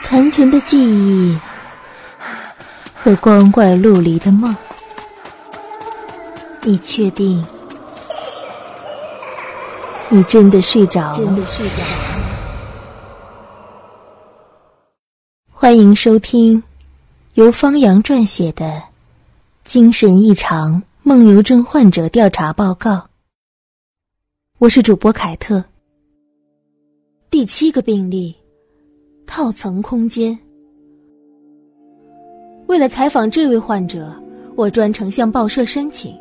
残存的记忆和光怪陆离的梦，你确定？你真的睡着了？欢迎收听由方洋撰写的《精神异常梦游症患者调查报告》。我是主播凯特。第七个病例。套层空间。为了采访这位患者，我专程向报社申请，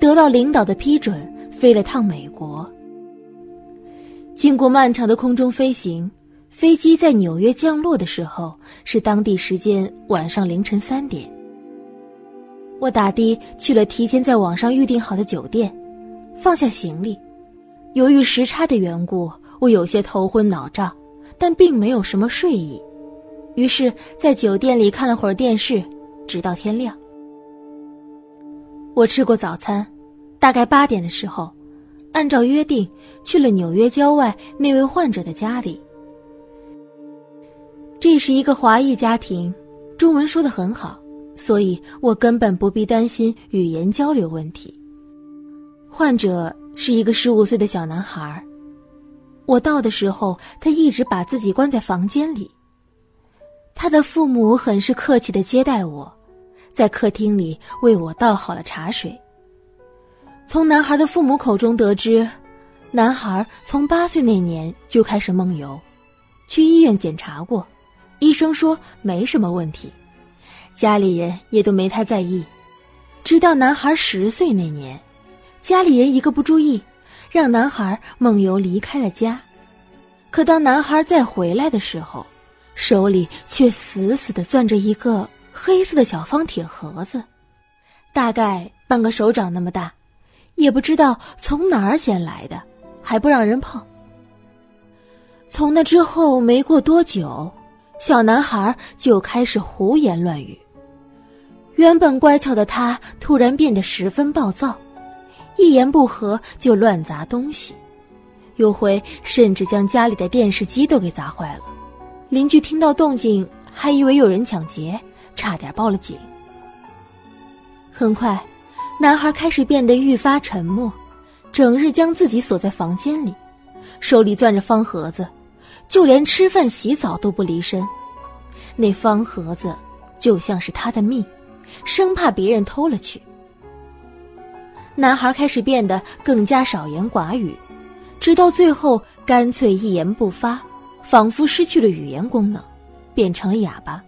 得到领导的批准，飞了趟美国。经过漫长的空中飞行，飞机在纽约降落的时候是当地时间晚上凌晨三点。我打的去了提前在网上预订好的酒店，放下行李。由于时差的缘故，我有些头昏脑胀。但并没有什么睡意，于是，在酒店里看了会儿电视，直到天亮。我吃过早餐，大概八点的时候，按照约定去了纽约郊外那位患者的家里。这是一个华裔家庭，中文说的很好，所以我根本不必担心语言交流问题。患者是一个十五岁的小男孩。我到的时候，他一直把自己关在房间里。他的父母很是客气的接待我，在客厅里为我倒好了茶水。从男孩的父母口中得知，男孩从八岁那年就开始梦游，去医院检查过，医生说没什么问题，家里人也都没太在意。直到男孩十岁那年，家里人一个不注意。让男孩梦游离开了家，可当男孩再回来的时候，手里却死死的攥着一个黑色的小方铁盒子，大概半个手掌那么大，也不知道从哪儿捡来的，还不让人碰。从那之后没过多久，小男孩就开始胡言乱语，原本乖巧的他突然变得十分暴躁。一言不合就乱砸东西，有回甚至将家里的电视机都给砸坏了。邻居听到动静，还以为有人抢劫，差点报了警。很快，男孩开始变得愈发沉默，整日将自己锁在房间里，手里攥着方盒子，就连吃饭、洗澡都不离身。那方盒子就像是他的命，生怕别人偷了去。男孩开始变得更加少言寡语，直到最后干脆一言不发，仿佛失去了语言功能，变成了哑巴。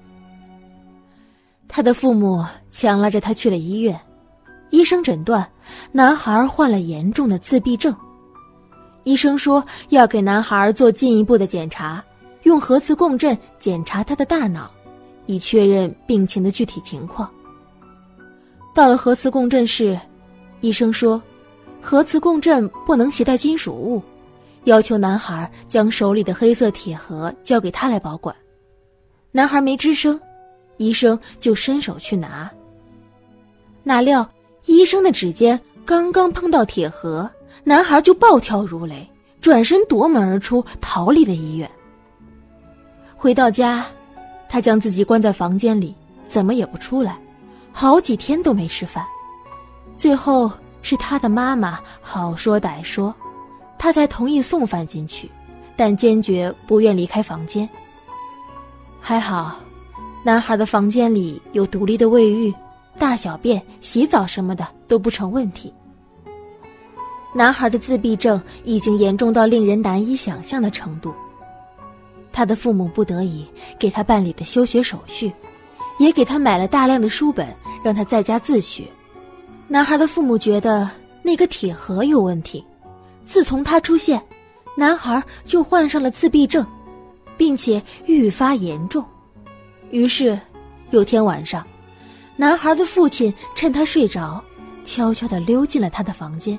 他的父母强拉着他去了医院，医生诊断男孩患了严重的自闭症。医生说要给男孩做进一步的检查，用核磁共振检查他的大脑，以确认病情的具体情况。到了核磁共振室。医生说，核磁共振不能携带金属物，要求男孩将手里的黑色铁盒交给他来保管。男孩没吱声，医生就伸手去拿。哪料医生的指尖刚刚碰到铁盒，男孩就暴跳如雷，转身夺门而出，逃离了医院。回到家，他将自己关在房间里，怎么也不出来，好几天都没吃饭。最后是他的妈妈好说歹说，他才同意送饭进去，但坚决不愿离开房间。还好，男孩的房间里有独立的卫浴，大小便、洗澡什么的都不成问题。男孩的自闭症已经严重到令人难以想象的程度，他的父母不得已给他办理了休学手续，也给他买了大量的书本，让他在家自学。男孩的父母觉得那个铁盒有问题，自从他出现，男孩就患上了自闭症，并且愈发严重。于是，有天晚上，男孩的父亲趁他睡着，悄悄地溜进了他的房间，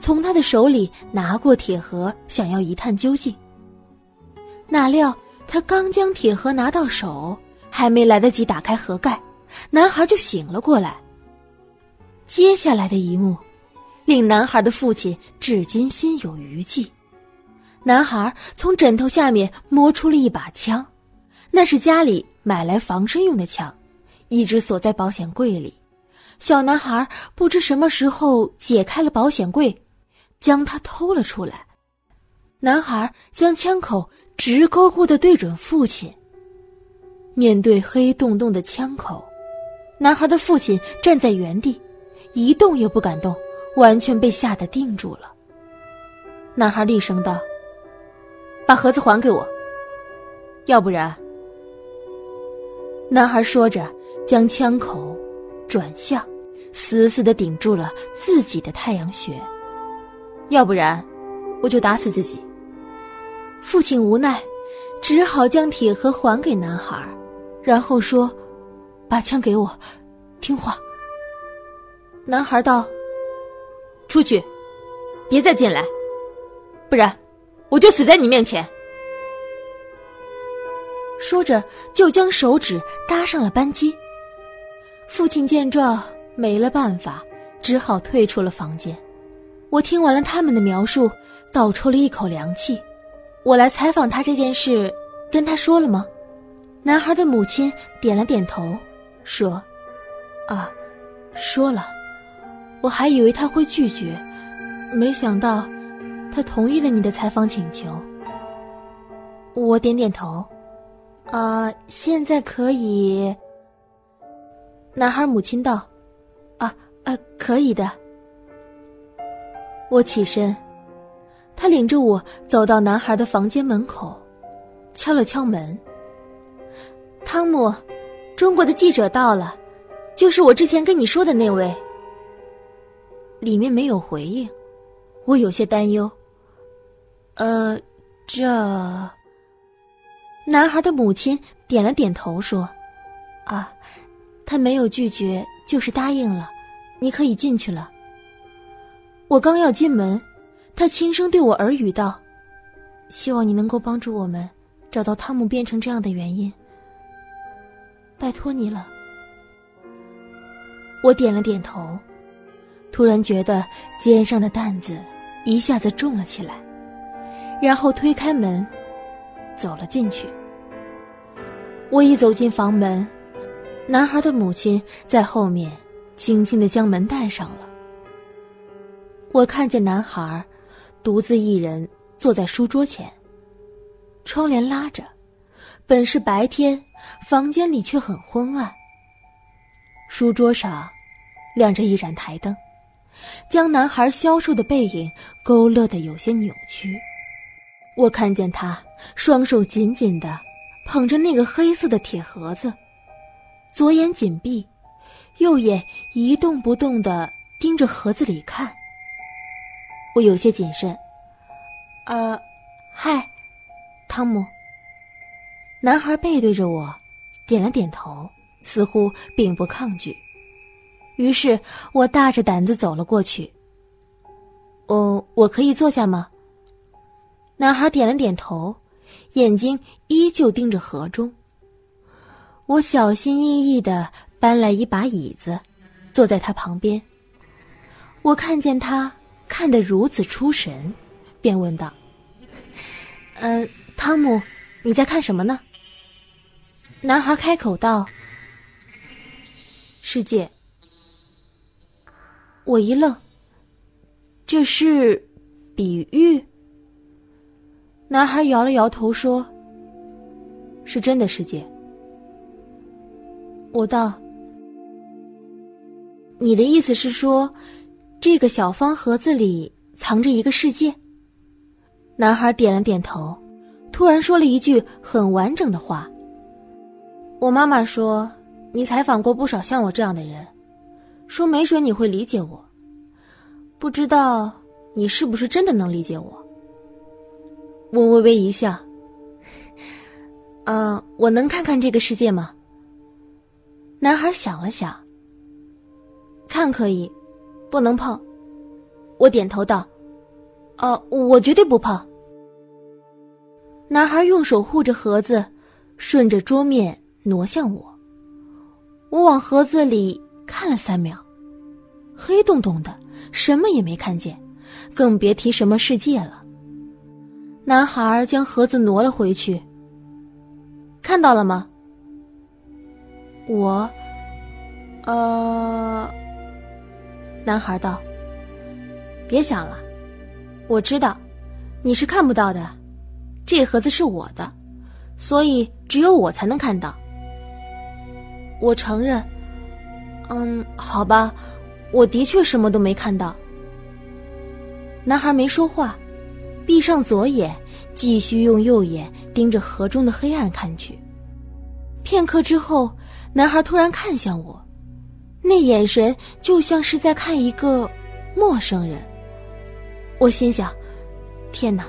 从他的手里拿过铁盒，想要一探究竟。哪料他刚将铁盒拿到手，还没来得及打开盒盖，男孩就醒了过来。接下来的一幕，令男孩的父亲至今心有余悸。男孩从枕头下面摸出了一把枪，那是家里买来防身用的枪，一直锁在保险柜里。小男孩不知什么时候解开了保险柜，将它偷了出来。男孩将枪口直勾勾的对准父亲。面对黑洞洞的枪口，男孩的父亲站在原地，一动也不敢动，完全被吓得定住了。男孩厉声道。把盒子还给我，要不然。男孩说着，将枪口转向，死死的顶住了自己的太阳穴。要不然，我就打死自己。父亲无奈，只好将铁盒还给男孩，然后说：“把枪给我，听话。”男孩道：“出去，别再进来，不然。”我就死在你面前。说着，就将手指搭上了扳机。父亲见状，没了办法，只好退出了房间。我听完了他们的描述，倒抽了一口凉气。我来采访他这件事，跟他说了吗？男孩的母亲点了点头，说：“啊，说了。我还以为他会拒绝，没想到。”他同意了你的采访请求。我点点头，啊，现在可以。男孩母亲道：“啊，呃，可以的。”我起身，他领着我走到男孩的房间门口，敲了敲门。汤姆，中国的记者到了，就是我之前跟你说的那位。里面没有回应，我有些担忧。呃，这男孩的母亲点了点头，说：“啊，他没有拒绝，就是答应了，你可以进去了。”我刚要进门，他轻声对我耳语道：“希望你能够帮助我们找到汤姆变成这样的原因，拜托你了。”我点了点头，突然觉得肩上的担子一下子重了起来。然后推开门，走了进去。我一走进房门，男孩的母亲在后面轻轻的将门带上了。我看见男孩独自一人坐在书桌前，窗帘拉着，本是白天，房间里却很昏暗。书桌上亮着一盏台灯，将男孩消瘦的背影勾勒的有些扭曲。我看见他双手紧紧的捧着那个黑色的铁盒子，左眼紧闭，右眼一动不动的盯着盒子里看。我有些谨慎。呃，嗨，汤姆。男孩背对着我，点了点头，似乎并不抗拒。于是我大着胆子走了过去。哦，我可以坐下吗？男孩点了点头，眼睛依旧盯着河中。我小心翼翼的搬来一把椅子，坐在他旁边。我看见他看得如此出神，便问道：“呃，汤姆，你在看什么呢？”男孩开口道：“世界。”我一愣，这是比喻。男孩摇了摇头说：“是真的世界。”我道：“你的意思是说，这个小方盒子里藏着一个世界？”男孩点了点头，突然说了一句很完整的话：“我妈妈说，你采访过不少像我这样的人，说没准你会理解我。不知道你是不是真的能理解我？”我微微一笑。呃，我能看看这个世界吗？男孩想了想。看可以，不能碰。我点头道：“哦，我绝对不碰。”男孩用手护着盒子，顺着桌面挪向我。我往盒子里看了三秒，黑洞洞的，什么也没看见，更别提什么世界了。男孩将盒子挪了回去。看到了吗？我，呃，男孩道：“别想了，我知道你是看不到的。这盒子是我的，所以只有我才能看到。”我承认，嗯，好吧，我的确什么都没看到。男孩没说话，闭上左眼，继续用右眼盯着河中的黑暗看去。片刻之后，男孩突然看向我，那眼神就像是在看一个陌生人。我心想：天哪，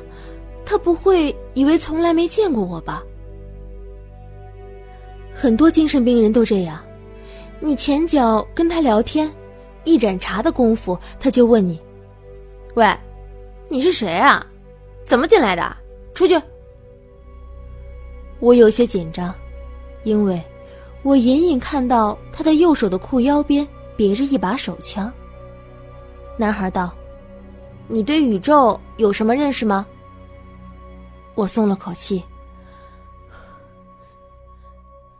他不会以为从来没见过我吧？很多精神病人都这样，你前脚跟他聊天，一盏茶的功夫，他就问你：“喂，你是谁啊？怎么进来的？出去！”我有些紧张，因为我隐隐看到他的右手的裤腰边别着一把手枪。男孩道：“你对宇宙有什么认识吗？”我松了口气。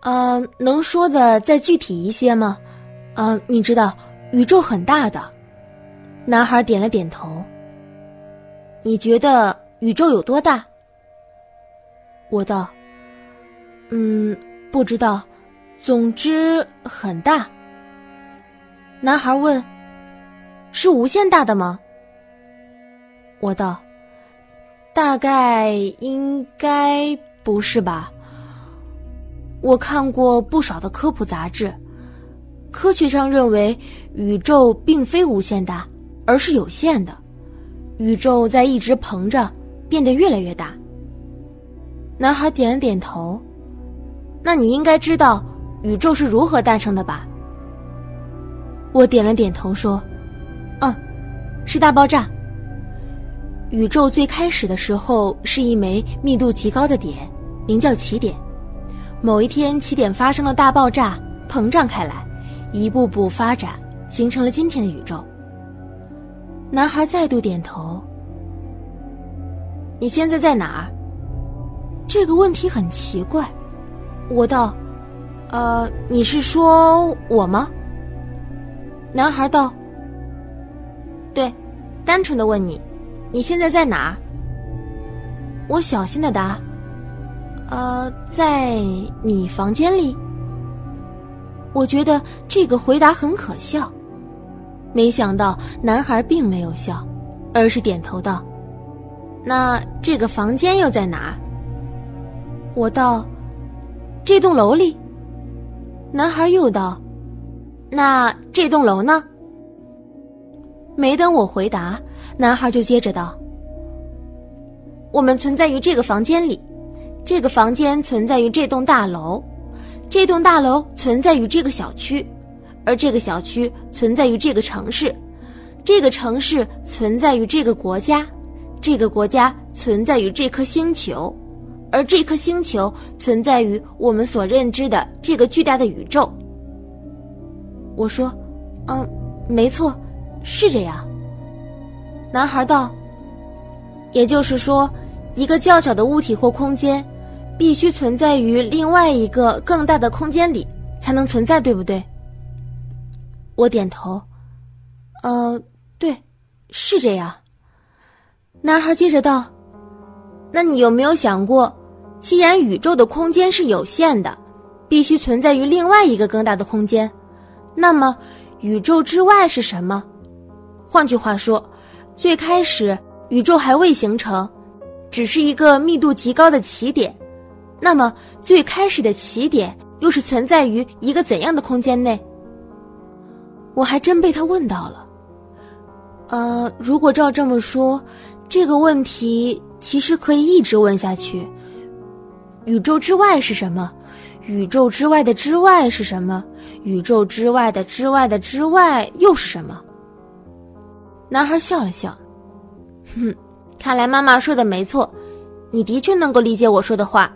嗯，能说的再具体一些吗？嗯，你知道宇宙很大的。男孩点了点头。你觉得宇宙有多大？我道。嗯，不知道，总之很大。男孩问：“是无限大的吗？”我道：“大概应该不是吧。”我看过不少的科普杂志，科学上认为宇宙并非无限大，而是有限的。宇宙在一直膨胀，变得越来越大。男孩点了点头。那你应该知道宇宙是如何诞生的吧？我点了点头说：“嗯，是大爆炸。宇宙最开始的时候是一枚密度极高的点，名叫起点。”某一天，起点发生了大爆炸，膨胀开来，一步步发展，形成了今天的宇宙。男孩再度点头。你现在在哪儿？这个问题很奇怪。我道：“呃，你是说我吗？”男孩道：“对，单纯的问你，你现在在哪儿？”我小心的答。呃，在你房间里。我觉得这个回答很可笑，没想到男孩并没有笑，而是点头道：“那这个房间又在哪？”我道：“这栋楼里。”男孩又道：“那这栋楼呢？”没等我回答，男孩就接着道：“我们存在于这个房间里。”这个房间存在于这栋大楼，这栋大楼存在于这个小区，而这个小区存在于这个城市，这个城市存在于这个国家，这个国家存在于这颗星球，而这颗星球存在于我们所认知的这个巨大的宇宙。我说：“嗯，没错，是这样。”男孩道：“也就是说，一个较小的物体或空间。”必须存在于另外一个更大的空间里才能存在，对不对？我点头。呃，对，是这样。男孩接着道：“那你有没有想过，既然宇宙的空间是有限的，必须存在于另外一个更大的空间，那么宇宙之外是什么？换句话说，最开始宇宙还未形成，只是一个密度极高的起点。”那么，最开始的起点又是存在于一个怎样的空间内？我还真被他问到了。呃，如果照这么说，这个问题其实可以一直问下去。宇宙之外是什么？宇宙之外的之外是什么？宇宙之外的之外的之外又是什么？男孩笑了笑，哼，看来妈妈说的没错，你的确能够理解我说的话。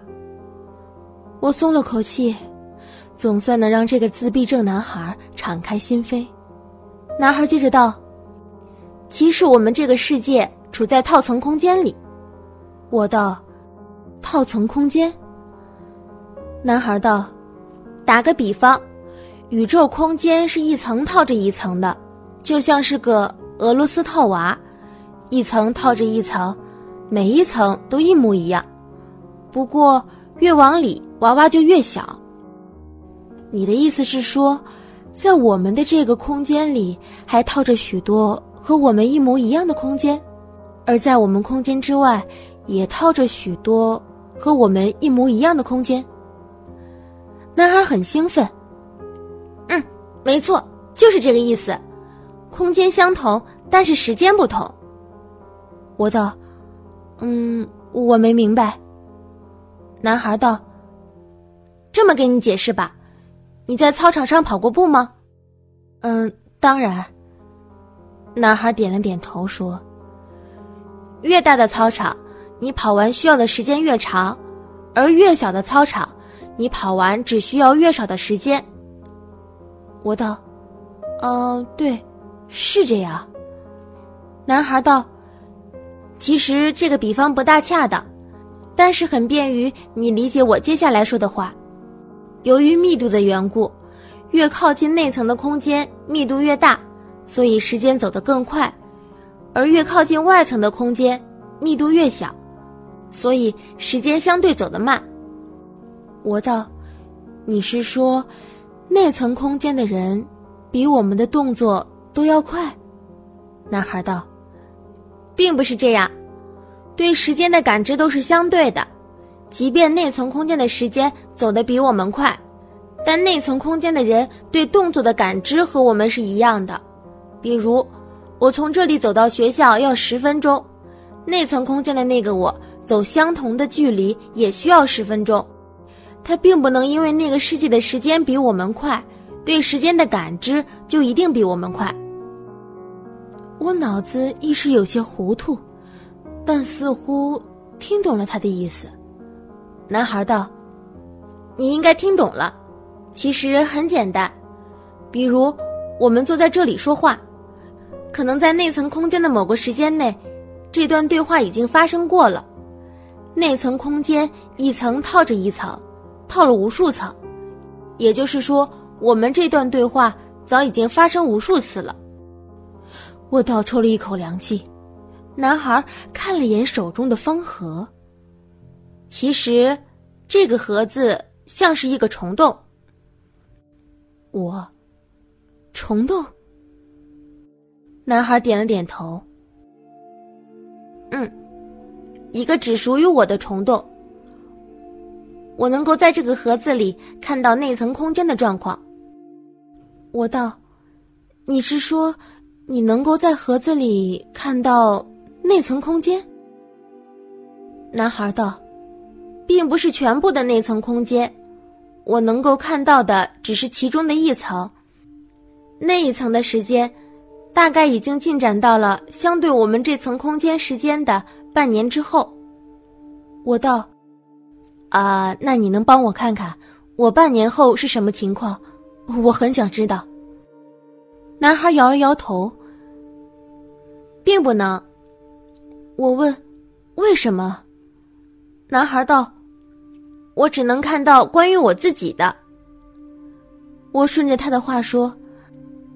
我松了口气，总算能让这个自闭症男孩敞开心扉。男孩接着道：“其实我们这个世界处在套层空间里。”我道：“套层空间。”男孩道：“打个比方，宇宙空间是一层套着一层的，就像是个俄罗斯套娃，一层套着一层，每一层都一模一样。不过越往里，娃娃就越小。你的意思是说，在我们的这个空间里，还套着许多和我们一模一样的空间，而在我们空间之外。”也套着许多和我们一模一样的空间。男孩很兴奋。嗯，没错，就是这个意思。空间相同，但是时间不同。我道：“嗯，我没明白。”男孩道：“这么给你解释吧，你在操场上跑过步吗？”嗯，当然。男孩点了点头说：“越大的操场。”你跑完需要的时间越长，而越小的操场，你跑完只需要越少的时间。我道：“嗯，对，是这样。”男孩道：“其实这个比方不大恰当，但是很便于你理解我接下来说的话。由于密度的缘故，越靠近内层的空间密度越大，所以时间走得更快；而越靠近外层的空间密度越小。”所以时间相对走得慢。我道：“你是说，内层空间的人比我们的动作都要快？”男孩道：“并不是这样，对时间的感知都是相对的。即便内层空间的时间走得比我们快，但内层空间的人对动作的感知和我们是一样的。比如，我从这里走到学校要十分钟，内层空间的那个我。”走相同的距离也需要十分钟，他并不能因为那个世界的时间比我们快，对时间的感知就一定比我们快。我脑子一时有些糊涂，但似乎听懂了他的意思。男孩道：“你应该听懂了，其实很简单。比如，我们坐在这里说话，可能在内层空间的某个时间内，这段对话已经发生过了。”内层空间一层套着一层，套了无数层，也就是说，我们这段对话早已经发生无数次了。我倒抽了一口凉气。男孩看了眼手中的方盒，其实，这个盒子像是一个虫洞。我，虫洞。男孩点了点头。嗯。一个只属于我的虫洞，我能够在这个盒子里看到内层空间的状况。我道：“你是说，你能够在盒子里看到内层空间？”男孩道：“并不是全部的那层空间，我能够看到的只是其中的一层。那一层的时间，大概已经进展到了相对我们这层空间时间的。”半年之后，我道：“啊，那你能帮我看看我半年后是什么情况？我很想知道。”男孩摇了摇头，并不能。我问：“为什么？”男孩道：“我只能看到关于我自己的。”我顺着他的话说：“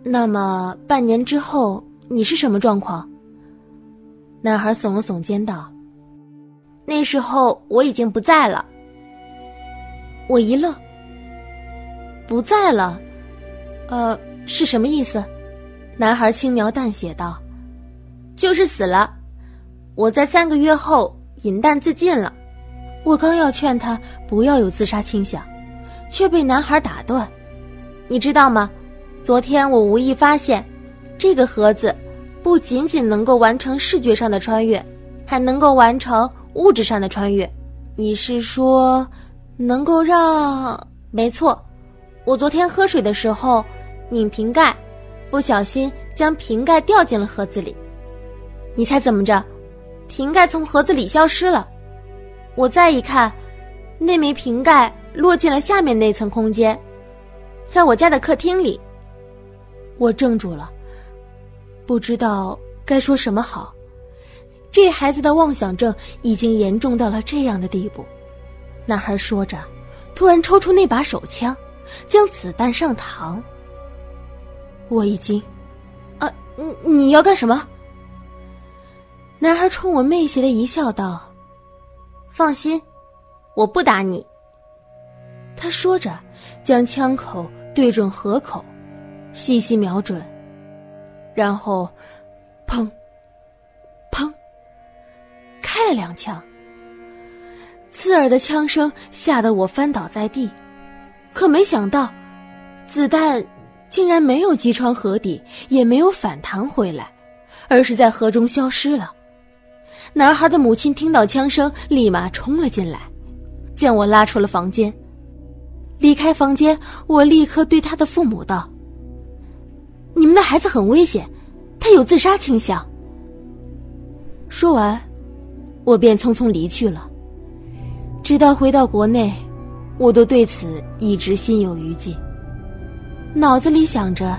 那么半年之后你是什么状况？”男孩耸了耸肩道：“那时候我已经不在了。”我一愣：“不在了？呃，是什么意思？”男孩轻描淡写道：“就是死了。我在三个月后饮弹自尽了。”我刚要劝他不要有自杀倾向，却被男孩打断：“你知道吗？昨天我无意发现，这个盒子。”不仅仅能够完成视觉上的穿越，还能够完成物质上的穿越。你是说，能够让？没错，我昨天喝水的时候拧瓶盖，不小心将瓶盖掉进了盒子里。你猜怎么着？瓶盖从盒子里消失了。我再一看，那枚瓶盖落进了下面那层空间，在我家的客厅里。我怔住了。不知道该说什么好，这孩子的妄想症已经严重到了这样的地步。男孩说着，突然抽出那把手枪，将子弹上膛。我一惊，啊，你你要干什么？男孩冲我媚邪的一笑，道：“放心，我不打你。”他说着，将枪口对准河口，细细瞄准，然后，砰，砰，开了两枪。刺耳的枪声吓得我翻倒在地，可没想到，子弹竟然没有击穿河底，也没有反弹回来，而是在河中消失了。男孩的母亲听到枪声，立马冲了进来，将我拉出了房间。离开房间，我立刻对他的父母道：“你们的孩子很危险，他有自杀倾向。”说完，我便匆匆离去了。直到回到国内，我都对此一直心有余悸，脑子里想着：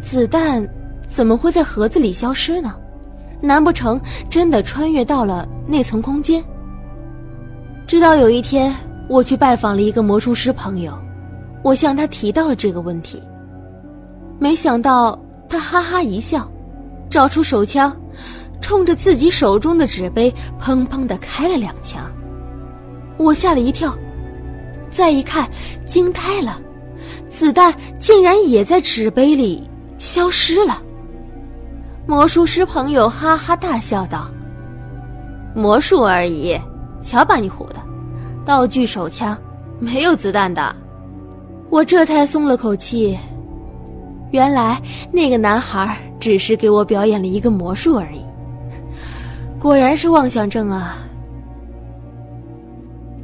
子弹怎么会在盒子里消失呢？难不成真的穿越到了那层空间？直到有一天，我去拜访了一个魔术师朋友，我向他提到了这个问题。没想到他哈哈一笑，找出手枪，冲着自己手中的纸杯砰砰的开了两枪。我吓了一跳，再一看，惊呆了，子弹竟然也在纸杯里消失了。魔术师朋友哈哈大笑道：“魔术而已，瞧把你唬的！道具手枪没有子弹的。”我这才松了口气。原来那个男孩只是给我表演了一个魔术而已。果然是妄想症啊！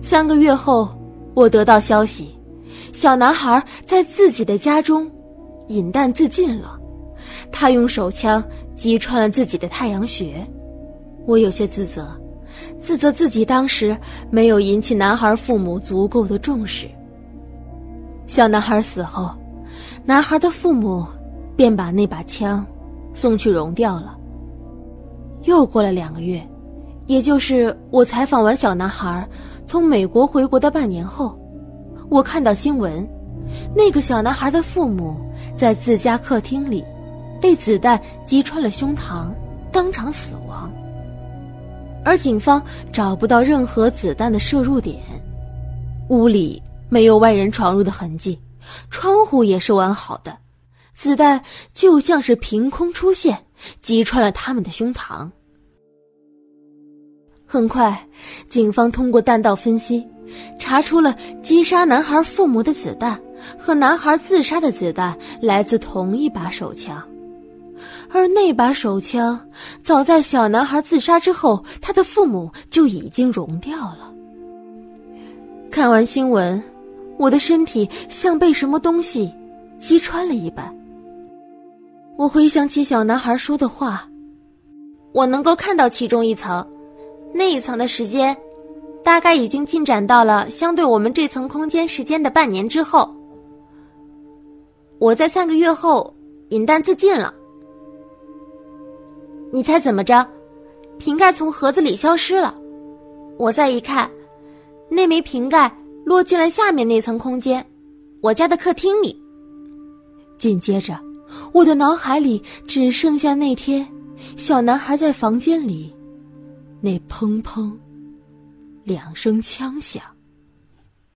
三个月后，我得到消息，小男孩在自己的家中饮弹自尽了。他用手枪。击穿了自己的太阳穴，我有些自责，自责自己当时没有引起男孩父母足够的重视。小男孩死后，男孩的父母便把那把枪送去熔掉了。又过了两个月，也就是我采访完小男孩从美国回国的半年后，我看到新闻，那个小男孩的父母在自家客厅里。被子弹击穿了胸膛，当场死亡。而警方找不到任何子弹的射入点，屋里没有外人闯入的痕迹，窗户也是完好的，子弹就像是凭空出现，击穿了他们的胸膛。很快，警方通过弹道分析，查出了击杀男孩父母的子弹和男孩自杀的子弹来自同一把手枪。而那把手枪，早在小男孩自杀之后，他的父母就已经熔掉了。看完新闻，我的身体像被什么东西击穿了一般。我回想起小男孩说的话，我能够看到其中一层，那一层的时间，大概已经进展到了相对我们这层空间时间的半年之后。我在三个月后饮弹自尽了。你猜怎么着？瓶盖从盒子里消失了。我再一看，那枚瓶盖落进了下面那层空间，我家的客厅里。紧接着，我的脑海里只剩下那天小男孩在房间里那砰砰两声枪响。